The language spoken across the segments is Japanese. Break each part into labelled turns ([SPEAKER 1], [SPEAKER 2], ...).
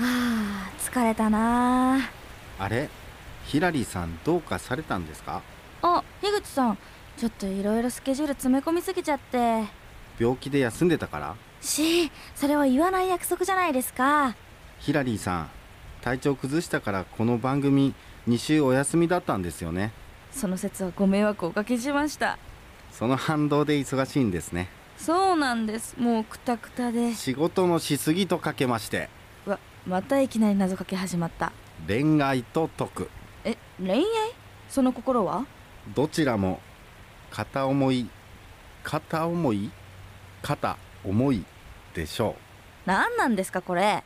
[SPEAKER 1] あ疲れたな。
[SPEAKER 2] あれ？ヒラリーさんどうかされたんですか？
[SPEAKER 1] あ樋口さんちょっといろいろスケジュール詰め込みすぎちゃって。
[SPEAKER 2] 病気で休んでたから？
[SPEAKER 1] しそれは言わない約束じゃないですか。
[SPEAKER 2] ヒラリーさん体調崩したからこの番組2週お休みだったんですよね。
[SPEAKER 1] その説はご迷惑をおかけしました。
[SPEAKER 2] その反動で忙しいんですね。
[SPEAKER 1] そうなんです。もうクタクタで。
[SPEAKER 2] 仕事のしすぎとかけまして。
[SPEAKER 1] わまたいきなり謎かけ始まった。
[SPEAKER 2] 恋愛と解く
[SPEAKER 1] え恋愛？その心は？
[SPEAKER 2] どちらも片思い片思い片思いでしょ
[SPEAKER 1] 何なんですかこれ？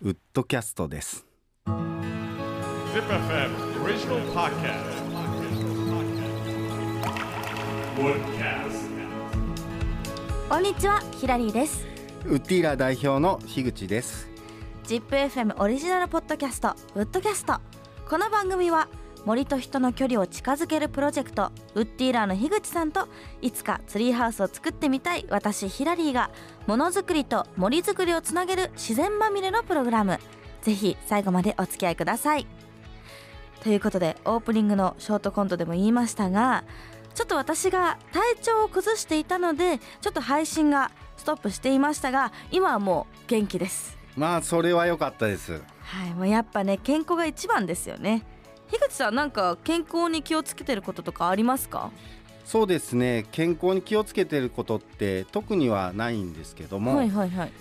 [SPEAKER 2] うウッドキャストです。
[SPEAKER 3] Zip FM original podcast. Woodcast.
[SPEAKER 1] こんにちはヒラリーです。
[SPEAKER 2] ウッディーラー代表の樋口です
[SPEAKER 1] ZIPFM オリジナルポッドキャストウッドキャスト。この番組は森と人の距離を近づけるプロジェクトウッディーラーの樋口さんといつかツリーハウスを作ってみたい私ヒラリーがものづくりと森づくりをつなげる自然まみれのプログラム。ぜひ最後までお付き合いください。ということでオープニングのショートコントでも言いましたがちょっと私が体調を崩していたのでちょっと配信がストップしていましたが今はもう元気です。
[SPEAKER 2] まあそれは良かったです
[SPEAKER 1] はい、もうやっぱね健康が一番ですよね。樋口さんなんか健康に気をつけてることとかありますか？
[SPEAKER 2] そうですね健康に気をつけてることって特にはないんですけども、
[SPEAKER 1] はいはいはい。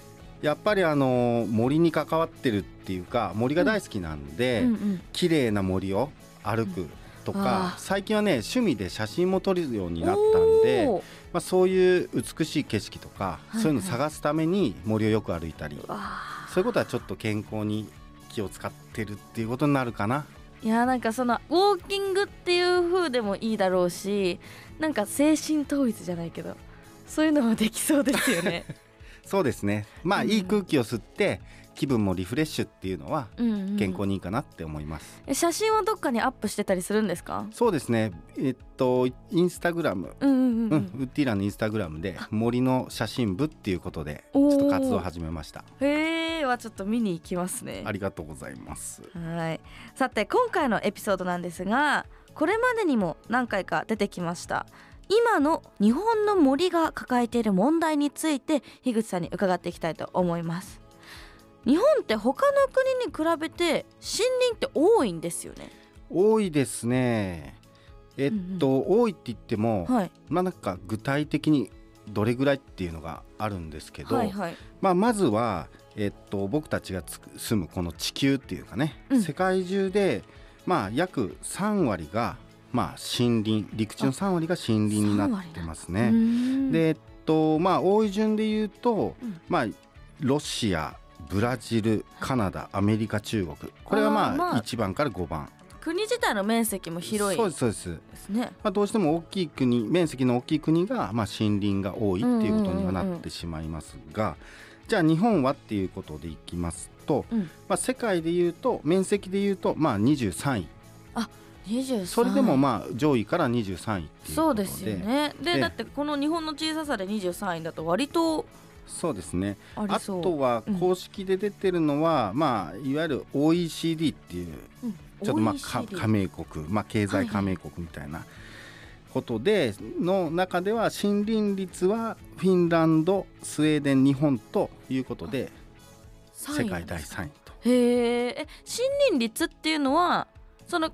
[SPEAKER 2] やっぱりあの森に関わってるっていうか森が大好きなんで、
[SPEAKER 1] うんうん。
[SPEAKER 2] 綺麗な森を歩くと
[SPEAKER 1] うん
[SPEAKER 2] 最近はね趣味で写真も撮るようになったんで、まあ、そういう美しい景色とか、
[SPEAKER 1] いはい
[SPEAKER 2] そういうの探すために森をよく歩いたり、
[SPEAKER 1] わ
[SPEAKER 2] そういうことはちょっと健康に気を使ってるっていうことになるかな。
[SPEAKER 1] ーいやなんかそのウォーキングっていう風でもいいだろうし、なんか精神統一じゃないけど、そういうのもできそうですよね。
[SPEAKER 2] そうですねまあ、
[SPEAKER 1] うん
[SPEAKER 2] いい空気を吸って気分もリフレッシュっていうのは
[SPEAKER 1] うん、うん。
[SPEAKER 2] 健康にいいかなって思います。
[SPEAKER 1] え写真はどっかにアップしてたりするんですか？
[SPEAKER 2] そうですねえっとインスタグラム
[SPEAKER 1] うんうんうん。
[SPEAKER 2] う、
[SPEAKER 1] うんん、
[SPEAKER 2] ウッディーランのインスタグラムで森の写真部っていうことでちょっと活動を始めました
[SPEAKER 1] へえ、はちょっと見に行きますね。
[SPEAKER 2] ありがとうございます
[SPEAKER 1] はいさて今回のエピソードなんですがこれまでにも何回か出てきました今の日本の森が抱えている問題について樋口さんに伺っていきたいと思います日本って他の国に比べて森林って多いんですよね。
[SPEAKER 2] 多いですね。えっと、多いって言っても、
[SPEAKER 1] はい。
[SPEAKER 2] まあなんか具体的にどれぐらいっていうのがあるんですけど、
[SPEAKER 1] はいはい。
[SPEAKER 2] まあ、まずは、えっと、僕たちがつく住むこの地球っていうかね、
[SPEAKER 1] うん。
[SPEAKER 2] 世界中で、まあ、約3割が、まあ、森林陸地の3割が森林になってますね。でえっとまあ多い順で言うと、
[SPEAKER 1] うん。
[SPEAKER 2] まあロシアブラジルカナダアメリカ中国。これがまあ
[SPEAKER 1] あーまあ
[SPEAKER 2] 1番から5番。
[SPEAKER 1] 国自体の面積も広い。
[SPEAKER 2] そうですそうです、
[SPEAKER 1] ですね。
[SPEAKER 2] まあ、どうしても大きい国面積の大きい国が、まあ、森林が多いっていうことにはなってしまいますが、じゃあ日本はっていうことでいきますと、
[SPEAKER 1] うん。
[SPEAKER 2] まあ、世界でいうと面積でいうとまあ23位。
[SPEAKER 1] 23
[SPEAKER 2] それでもまあ上位から23位っていうことで。
[SPEAKER 1] そうですよね。で
[SPEAKER 2] で
[SPEAKER 1] だってこの日本の小ささで23位だと割と
[SPEAKER 2] そうですね。あとは
[SPEAKER 1] うん。
[SPEAKER 2] 公式で出てるのは、まあいわゆる OECD っていう
[SPEAKER 1] うん。
[SPEAKER 2] ちょっとまあか
[SPEAKER 1] OECD
[SPEAKER 2] 加盟国、まあ、経済加盟国みたいなことで、の中では森林率はフィンランドスウェーデン日本ということで
[SPEAKER 1] 3
[SPEAKER 2] 世界第
[SPEAKER 1] 位なんですか
[SPEAKER 2] ？3位と。
[SPEAKER 1] へー。え森林率っていうのはその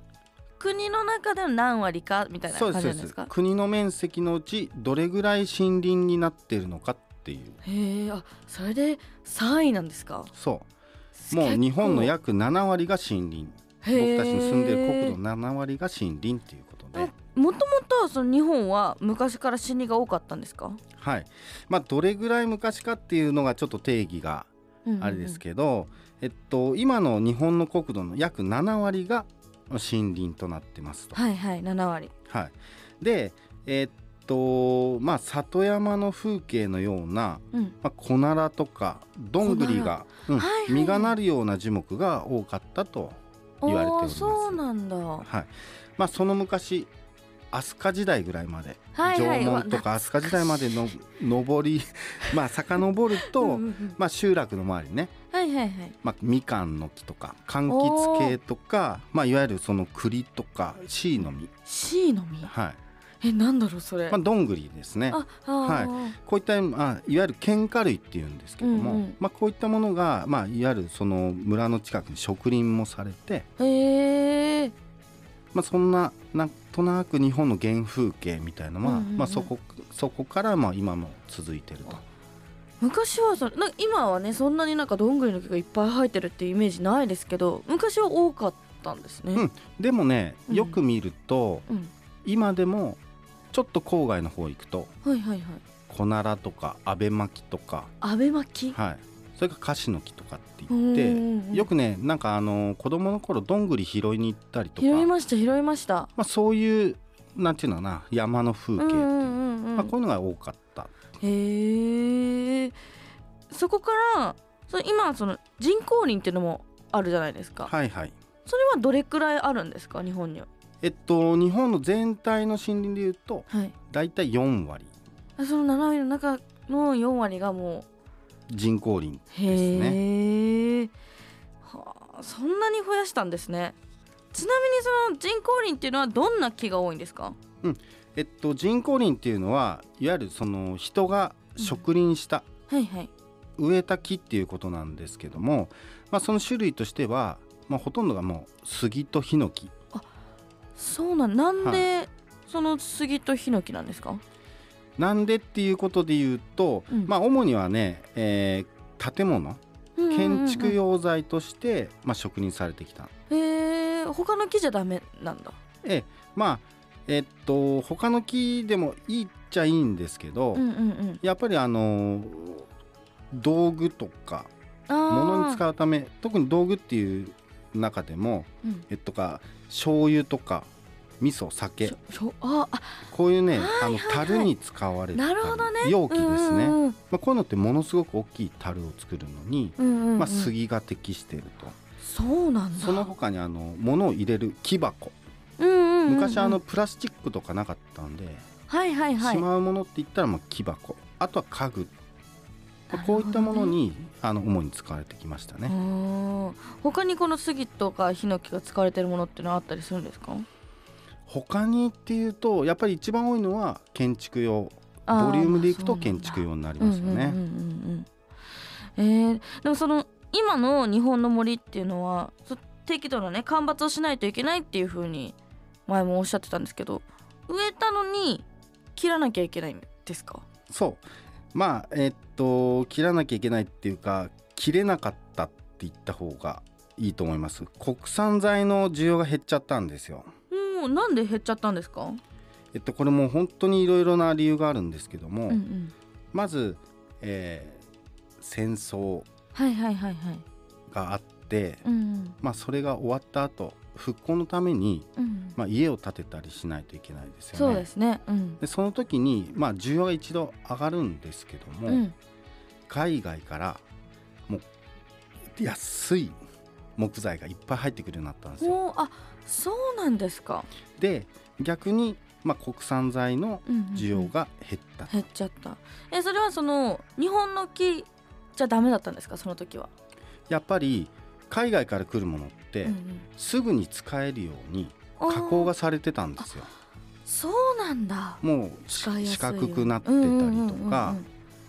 [SPEAKER 1] 国の中での何割かみたいな
[SPEAKER 2] そうですそうで
[SPEAKER 1] 感じです。すか
[SPEAKER 2] 国の面積のうちどれぐらい森林になっているのかっていう。
[SPEAKER 1] へえあそれで3位なんですか？
[SPEAKER 2] そう。もう日本の約7割が森林。僕たちの住んでる国土の7割が森林っていうことで。
[SPEAKER 1] もともとその日本は昔から森林が多かったんですか、
[SPEAKER 2] はい。まあ、どれぐらい昔かっていうのがちょっと定義があれですけど、えっと、今の日本の国土の約7割が森林となってますと。
[SPEAKER 1] はいはい7割。
[SPEAKER 2] はい、で、えっとまあ、里山の風景のような、
[SPEAKER 1] うん。
[SPEAKER 2] まあ、コナラとかどんぐりが、うん
[SPEAKER 1] はいはい。はい
[SPEAKER 2] 実がなるような樹木が多かったと言われております。
[SPEAKER 1] そうなんだ。
[SPEAKER 2] はい。まあ、その昔飛鳥時代ぐらいまで、
[SPEAKER 1] はいはい。
[SPEAKER 2] 縄文とか飛鳥時代までの上り まあ遡ると、
[SPEAKER 1] うん
[SPEAKER 2] まあ、集落の周りにね、
[SPEAKER 1] はいはいはい。
[SPEAKER 2] まあ、みかんの木とか柑橘系とか、まあ、いわゆるその栗とかシイの実、
[SPEAKER 1] C の実。
[SPEAKER 2] はい
[SPEAKER 1] えなんだろうそれ、
[SPEAKER 2] まあ、どんぐりですね。はい。
[SPEAKER 1] ー
[SPEAKER 2] こういった、まあ、いわゆる喧嘩類っていうんですけども、
[SPEAKER 1] うんうん。
[SPEAKER 2] まあ、こういったものが、まあ、いわゆるその村の近くに植林もされて、
[SPEAKER 1] へえ
[SPEAKER 2] まあ、そんななんとなく日本の原風景みたいなのは、まあ、そこそこからまあ今も続いてると。
[SPEAKER 1] 昔はそれな今はねそんなになんかどんぐりの木がいっぱい生えてるっていうイメージないですけど昔は多かったんですね。
[SPEAKER 2] うん。でもね
[SPEAKER 1] うん。
[SPEAKER 2] よく見ると、
[SPEAKER 1] うん。
[SPEAKER 2] 今でもちょっと郊外の方行くと
[SPEAKER 1] はいはいはい。
[SPEAKER 2] コナラとかアベマキとか、
[SPEAKER 1] アベ巻き？
[SPEAKER 2] はい、それからカシの木とかって
[SPEAKER 1] うん
[SPEAKER 2] 言ってよくねなんかあの子供の頃どんぐり拾いに行ったりとか、
[SPEAKER 1] 拾いました拾いました。
[SPEAKER 2] まあ、そういうなんていうのかな山の風景っていう、
[SPEAKER 1] うんうんうんうん
[SPEAKER 2] まあ、こういうのが多かった。
[SPEAKER 1] へえ。そこからその今その人工林っていうのもあるじゃないですか。
[SPEAKER 2] はいはい
[SPEAKER 1] それはどれくらいあるんですか日本には？
[SPEAKER 2] えっと日本の全体の森林でいうと
[SPEAKER 1] はい。
[SPEAKER 2] だいたい4割
[SPEAKER 1] その7割の中の4割がも
[SPEAKER 2] 人工林
[SPEAKER 1] う
[SPEAKER 2] ですね。
[SPEAKER 1] へえ、はあ、そんなに増やしたんですね。ちなみにその人工林っていうのはどんな木が多いんですか？
[SPEAKER 2] えっと人工林っていうのはいわゆるその人が植林した、
[SPEAKER 1] はいはい。
[SPEAKER 2] 植えた木っていうことなんですけども、まあ、その種類としては、まあ、ほとんどがもう杉とヒノキ
[SPEAKER 1] そうなんなんでその杉とヒノキなんですか？
[SPEAKER 2] なんでっていうことで言うと、
[SPEAKER 1] うん。
[SPEAKER 2] まあ主にはね、えー建物建築用材として、まあ、植林されてきた。
[SPEAKER 1] へえ他の木じゃダメなんだ。
[SPEAKER 2] ええまあえっと他の木でもいいっちゃいいんですけど、
[SPEAKER 1] うんうんうん。
[SPEAKER 2] やっぱりあの道具とか物に使うため特に道具っていう中でも
[SPEAKER 1] うん。
[SPEAKER 2] えっとか醤油とか味噌酒。こういうね、
[SPEAKER 1] はい
[SPEAKER 2] あの
[SPEAKER 1] はい。はい
[SPEAKER 2] 樽に使われ
[SPEAKER 1] るね。
[SPEAKER 2] 容器ですね、
[SPEAKER 1] うんうん
[SPEAKER 2] まあ、こういうのってものすごく大きい樽を作るのに、
[SPEAKER 1] うんうんうん。
[SPEAKER 2] まあ、杉が適していると、
[SPEAKER 1] そうなんだ。
[SPEAKER 2] その他にあの物を入れる木箱。
[SPEAKER 1] うんうんうんうん。
[SPEAKER 2] 昔あのプラスチックとかなかったんで、
[SPEAKER 1] はいはいはい。
[SPEAKER 2] しまうものって言ったらまあ木箱。あとは家具、こういったものにあの主に使われてきましたね。
[SPEAKER 1] うん他にこの杉とかヒノキが使われてるものっていうのはあったりするんですか？
[SPEAKER 2] 他にっていうとやっぱり一番多いのは建築用。ボリュームでいくと建築用になりますよね。
[SPEAKER 1] えーでもその今の日本の森っていうのはそ適度なね間伐をしないといけないっていう風に前もおっしゃってたんですけど植えたのに切らなきゃいけないんですか？
[SPEAKER 2] そうまあえっと切らなきゃいけないっていうか切れなかったって言った方がいいと思います。国産材の需要が減っちゃったんですよ。
[SPEAKER 1] もうなんで減っちゃったんですか、
[SPEAKER 2] えっとこれもう本当にいろいろな理由があるんですけども、
[SPEAKER 1] うんうん、
[SPEAKER 2] まず、えー戦争
[SPEAKER 1] はいはいはいはい、
[SPEAKER 2] があって、
[SPEAKER 1] うん。
[SPEAKER 2] まあそれが終わった後復興のために、
[SPEAKER 1] うん、
[SPEAKER 2] まあ、家を建てたりしないといけないですよね。
[SPEAKER 1] そうですね。うん。
[SPEAKER 2] でその時に、まあ、需要が一度上がるんですけども、
[SPEAKER 1] うん。
[SPEAKER 2] 海外からもう安い木材がいっぱい入ってくるようになったんですよ。
[SPEAKER 1] あそうなんですか、
[SPEAKER 2] で逆に、まあ、国産材の
[SPEAKER 1] うんうんうん。
[SPEAKER 2] 需要が減った、
[SPEAKER 1] 減っちゃった。えそれはその日本の木じゃダメだったんですか？その時は、
[SPEAKER 2] やっぱり海外から来るものって、
[SPEAKER 1] うんうん。
[SPEAKER 2] すぐに使えるように加工がされてたんですよ。
[SPEAKER 1] そうなんだ。
[SPEAKER 2] もう四角くなってたりとか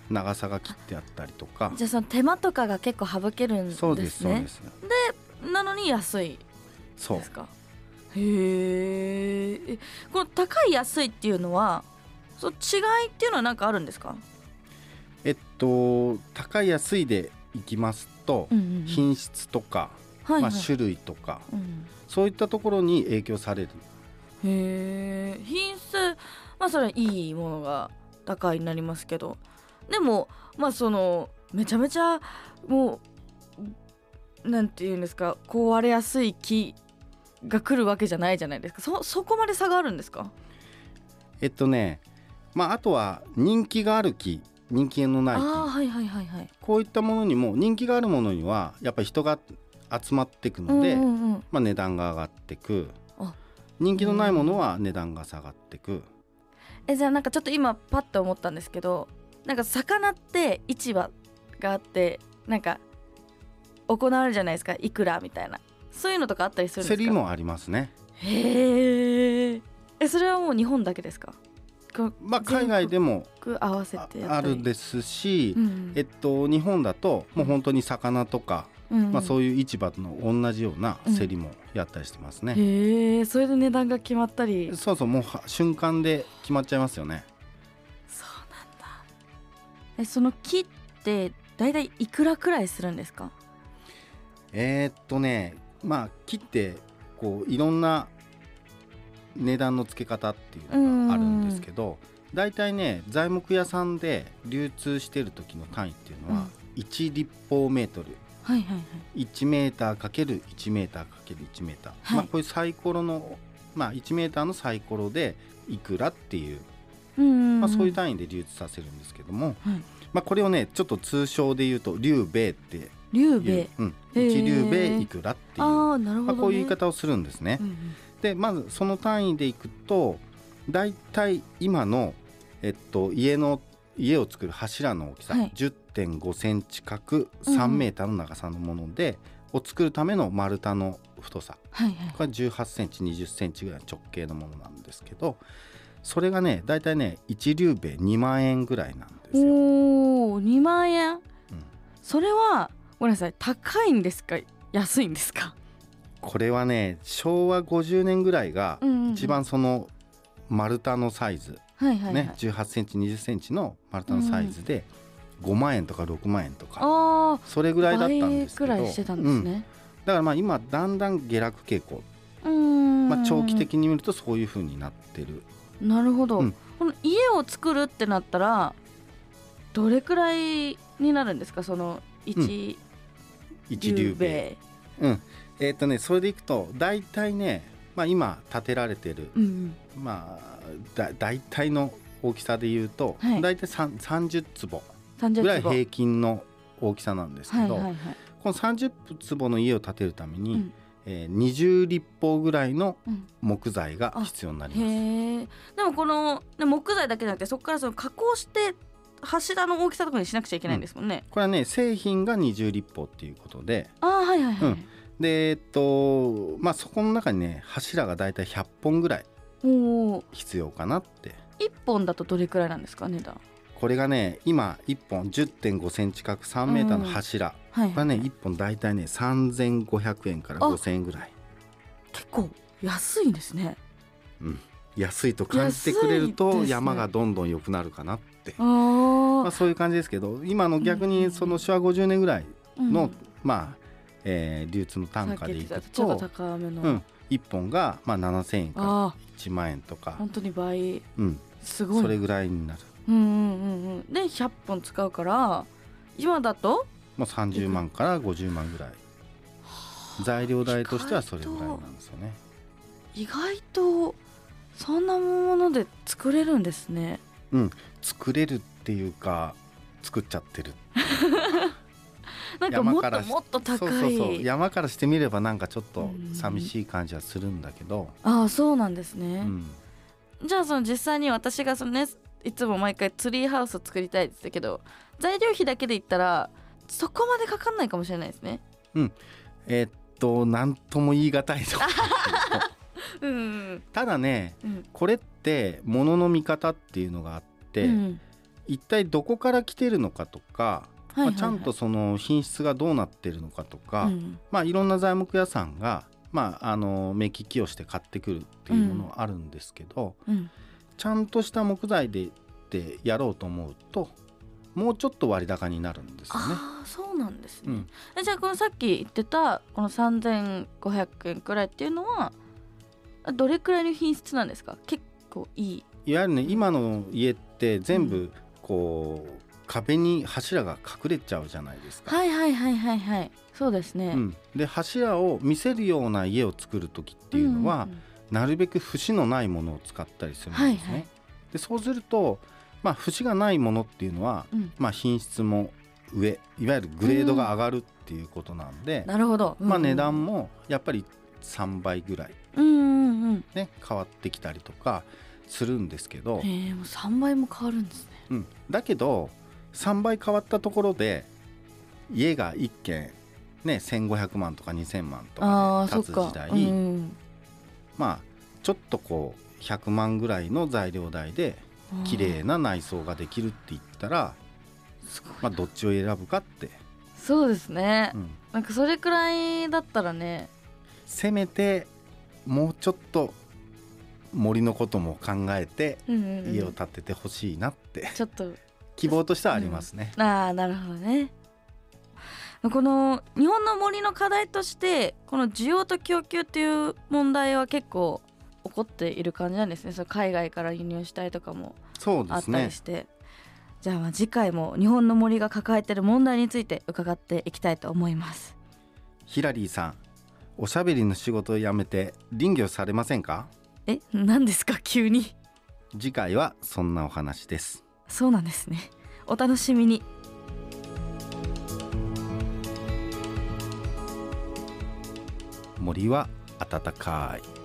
[SPEAKER 2] 長さが切ってあったりとか。
[SPEAKER 1] じゃあその手間とかが結構省けるんですね。
[SPEAKER 2] そうですそうです。
[SPEAKER 1] なのに安い
[SPEAKER 2] そう
[SPEAKER 1] ですか？へー。えこの高い安いっていうのはそう違いっていうのは何かあるんですか、
[SPEAKER 2] えっと高い安いでいきますと、
[SPEAKER 1] うんうんうん。
[SPEAKER 2] 品質とか、
[SPEAKER 1] はいはい。
[SPEAKER 2] まあ、種類とか
[SPEAKER 1] うん。
[SPEAKER 2] そういったところに影響される。
[SPEAKER 1] へえ品質まあそれはいいものが高いになりますけど。でもまあそのめちゃめちゃもうなんていうんですか壊れやすい木が来るわけじゃないじゃないですか。そそこまで差があるんですか？
[SPEAKER 2] えっとねまああとは人気がある木人気のない木。
[SPEAKER 1] はいはいはいはい。
[SPEAKER 2] こういったものにも人気があるものにはやっぱり人が集まっていくので、
[SPEAKER 1] うんうんうん。
[SPEAKER 2] まあ、値段が上がってく。
[SPEAKER 1] あ。
[SPEAKER 2] 人気のないものは値段が下がってく。
[SPEAKER 1] えじゃあなんかちょっと今パッと思ったんですけどなんか魚って市場があってなんか行われるじゃないですか。いくらみたいな。そういうのとかあったりするんですか？
[SPEAKER 2] 競りもありますね。
[SPEAKER 1] へー。えそれはもう日本だけですか？
[SPEAKER 2] まあ海外でもあるですし、
[SPEAKER 1] うん。
[SPEAKER 2] えっと日本だともう本当に魚とか、
[SPEAKER 1] うん
[SPEAKER 2] まあそういう市場の同じような競りもやったりしてますね、
[SPEAKER 1] へえそれで値段が決まったり。
[SPEAKER 2] そうそうもうは瞬間で決まっちゃいますよね。
[SPEAKER 1] そうなんだ。えその木ってだいたいいくらくらいするんですか？
[SPEAKER 2] えーっとねまあ切ってこういろんな値段の付け方っていうのがあるんですけど大体ね材木屋さんで流通してる時の単位っていうのは1立方メートル
[SPEAKER 1] はいはいはい。
[SPEAKER 2] 1メーターかける1メーターかける1メーター、
[SPEAKER 1] はい。
[SPEAKER 2] まあこういうサイコロのまあ1メーターのサイコロでいくらっていう、
[SPEAKER 1] うん
[SPEAKER 2] まあ、そういう単位で流通させるんですけども、
[SPEAKER 1] はい。
[SPEAKER 2] まあこれをねちょっと通称で言うと竜兵衛って
[SPEAKER 1] 竜兵衛
[SPEAKER 2] う。ん、
[SPEAKER 1] へー。
[SPEAKER 2] 1竜兵衛いくらっていう、
[SPEAKER 1] ああなるほど、ね。
[SPEAKER 2] まあ、こういう言い方をするんですね。
[SPEAKER 1] うんうん。
[SPEAKER 2] でまずその単位でいくと大体今の、えっと、家の家を作る柱の大きさ、
[SPEAKER 1] はい。
[SPEAKER 2] 10.5センチ角
[SPEAKER 1] うんうん。
[SPEAKER 2] 3メーターの長さのもので、を作るための丸太の太さ。
[SPEAKER 1] はいはい。
[SPEAKER 2] これ18センチ20センチぐらいの直径のものなんですけどそれがね大体ね一竜兵衛2万円ぐらいなんですよ。
[SPEAKER 1] おお2万円？
[SPEAKER 2] うん。
[SPEAKER 1] それはごめんなさい高いんですか？安いんですか？
[SPEAKER 2] これはね昭和50年ぐらいが
[SPEAKER 1] うんうんうん。
[SPEAKER 2] 一番その丸太のサイズ、
[SPEAKER 1] はいはいはい、
[SPEAKER 2] ね18センチ20センチの丸太のサイズで5万円とか6万円とか。
[SPEAKER 1] あ
[SPEAKER 2] それぐらいだったん
[SPEAKER 1] 倍
[SPEAKER 2] ですけど。
[SPEAKER 1] くらいしてたんです
[SPEAKER 2] うん。
[SPEAKER 1] ね
[SPEAKER 2] だからまあ今だんだん下落傾向、
[SPEAKER 1] うーん。
[SPEAKER 2] まあ、長期的に見るとそういう風になってる。
[SPEAKER 1] なるほど、
[SPEAKER 2] うん。
[SPEAKER 1] この家を作るってなったらどれくらいになるんですか？その一
[SPEAKER 2] 一流兵衛うん。えっ、とねそれでいくと大体ね、まあ、今建てられてる
[SPEAKER 1] うん
[SPEAKER 2] まあだ大体の大きさで言うと、
[SPEAKER 1] はい。
[SPEAKER 2] 大体さん30坪
[SPEAKER 1] 30
[SPEAKER 2] ぐらい
[SPEAKER 1] 坪
[SPEAKER 2] 平均の大きさなんですけど、
[SPEAKER 1] はいはいはい。
[SPEAKER 2] この30坪の家を建てるために、
[SPEAKER 1] うん。
[SPEAKER 2] えー20立方ぐらいの
[SPEAKER 1] うん。
[SPEAKER 2] 木材が必要になります。
[SPEAKER 1] へえでもこのね木材だけじゃなくてそこからその加工して柱の大きさとかにしなくちゃいけないんですもんね、
[SPEAKER 2] これはね製品が20立方っていうことで。
[SPEAKER 1] ああはいはいはい、
[SPEAKER 2] うん。でえっとまあそこの中にね柱がだいたい100本ぐらい必要かなって。
[SPEAKER 1] 1本だとどれくらいなんですか値段？
[SPEAKER 2] これがね今1本1 5センチ角3メーターの柱、
[SPEAKER 1] はい。
[SPEAKER 2] これはね1本だいたいね3500円から
[SPEAKER 1] あ。
[SPEAKER 2] 5000円ぐらい、
[SPEAKER 1] 結構安いんですね。
[SPEAKER 2] うん、安いと感じてくれると山がどんどん良くなるかなって、
[SPEAKER 1] あ
[SPEAKER 2] まあ、
[SPEAKER 1] あ
[SPEAKER 2] そういう感じですけど今の逆にその昭和50年ぐらいの、まあ、えー流通の単価でいく
[SPEAKER 1] ちょっと
[SPEAKER 2] と、
[SPEAKER 1] 高めの、
[SPEAKER 2] うん、1本がまあ7000円から
[SPEAKER 1] ああ。
[SPEAKER 2] 1万円とか、
[SPEAKER 1] 本当に倍。
[SPEAKER 2] うん、
[SPEAKER 1] すごい。
[SPEAKER 2] それぐらいになる。
[SPEAKER 1] うんうんうんうん。で100本使うから今だと？
[SPEAKER 2] もう30万から50万ぐらい。材料代としてはそれぐらいなんですよね。
[SPEAKER 1] 意外とそんなもので作れるんですね。
[SPEAKER 2] 作れるっていうか作っちゃってる
[SPEAKER 1] なんかもっ
[SPEAKER 2] 山からし
[SPEAKER 1] ともっと高い。
[SPEAKER 2] 山からしてみればなんかちょっと
[SPEAKER 1] うん
[SPEAKER 2] 寂しい感じはするんだけど、
[SPEAKER 1] ああそうなんです
[SPEAKER 2] う
[SPEAKER 1] ね、
[SPEAKER 2] ん、
[SPEAKER 1] じゃあその実際に私がそのねいつも毎回ツリーハウスを作りたいって言ってたけど材料費だけで言ったらそこまでかかんないかもしれないですね。
[SPEAKER 2] えーっと何とも言い難いと
[SPEAKER 1] うんうん
[SPEAKER 2] ただね
[SPEAKER 1] うん。
[SPEAKER 2] これって物の見方っていうのがあって、
[SPEAKER 1] うん。
[SPEAKER 2] 一体どこから来てるのかとか、まあ、ちゃんとその品質がどうなってるのかとか、
[SPEAKER 1] うん。
[SPEAKER 2] まあ、いろんな材木屋さんが、まあ、あの目利きをして買ってくるっていうものはあるんですけど、
[SPEAKER 1] うん。
[SPEAKER 2] ちゃんとした木材ででやろうと思うともうちょっと割高になるんですよね。
[SPEAKER 1] ああそうなんですね、
[SPEAKER 2] うん、
[SPEAKER 1] えじゃあこのさっき言ってたこの3500円くらいっていうのはあどれくらいの品質なんですか？結構いい。
[SPEAKER 2] いわゆるね今の家って全部こう壁に柱が隠れちゃうじゃないですか。
[SPEAKER 1] はいはいはいはいはい。そうですね、
[SPEAKER 2] うん、で柱を見せるような家を作る時っていうのは、
[SPEAKER 1] んんん。
[SPEAKER 2] なるべく節のないものを使ったりするんですね。
[SPEAKER 1] はいはい。
[SPEAKER 2] でそうすると、まあ、節がないものっていうのは、
[SPEAKER 1] うん。
[SPEAKER 2] まあ、品質も上いわゆるグレードが上がるっていうことなんで、
[SPEAKER 1] なるほど、
[SPEAKER 2] まあ、値段
[SPEAKER 1] も
[SPEAKER 2] もやっぱり3倍ぐらい、
[SPEAKER 1] うんうんうん。
[SPEAKER 2] ね、変わってきたりとかするんですけど、
[SPEAKER 1] へえもう3倍も変わるんですね。
[SPEAKER 2] うん、だけど3倍変わったところで家が1軒ね1500万とか2000万と
[SPEAKER 1] あ
[SPEAKER 2] か。で建つ時代、
[SPEAKER 1] うん
[SPEAKER 2] まあちょっとこう100万ぐらいの材料代で綺麗な内装ができるって言ったら、まあ、どっちを選ぶかって、
[SPEAKER 1] そうですね、
[SPEAKER 2] うん。
[SPEAKER 1] なんかそれくらいだったらね。
[SPEAKER 2] せめてもうちょっと森のことも考えて
[SPEAKER 1] うんうんうん。
[SPEAKER 2] 家を建ててほしいなって。
[SPEAKER 1] ちょっと
[SPEAKER 2] 希望としてはありますね。
[SPEAKER 1] ああなるほどね。この日本の森の課題としてこの需要と供給っていう問題は結構起こっている感じなんですね。その海外から輸入したりとかもあったりして、じゃあ次回も日本の森が抱えている問題について伺っていきたいと思います。
[SPEAKER 2] ヒラリーさんおしゃべりの仕事を辞めて林業されませんか？
[SPEAKER 1] え何ですか？急に。
[SPEAKER 2] 次回はそんなお話です
[SPEAKER 1] そうなんですね。お楽しみに。
[SPEAKER 2] 森は暖かい。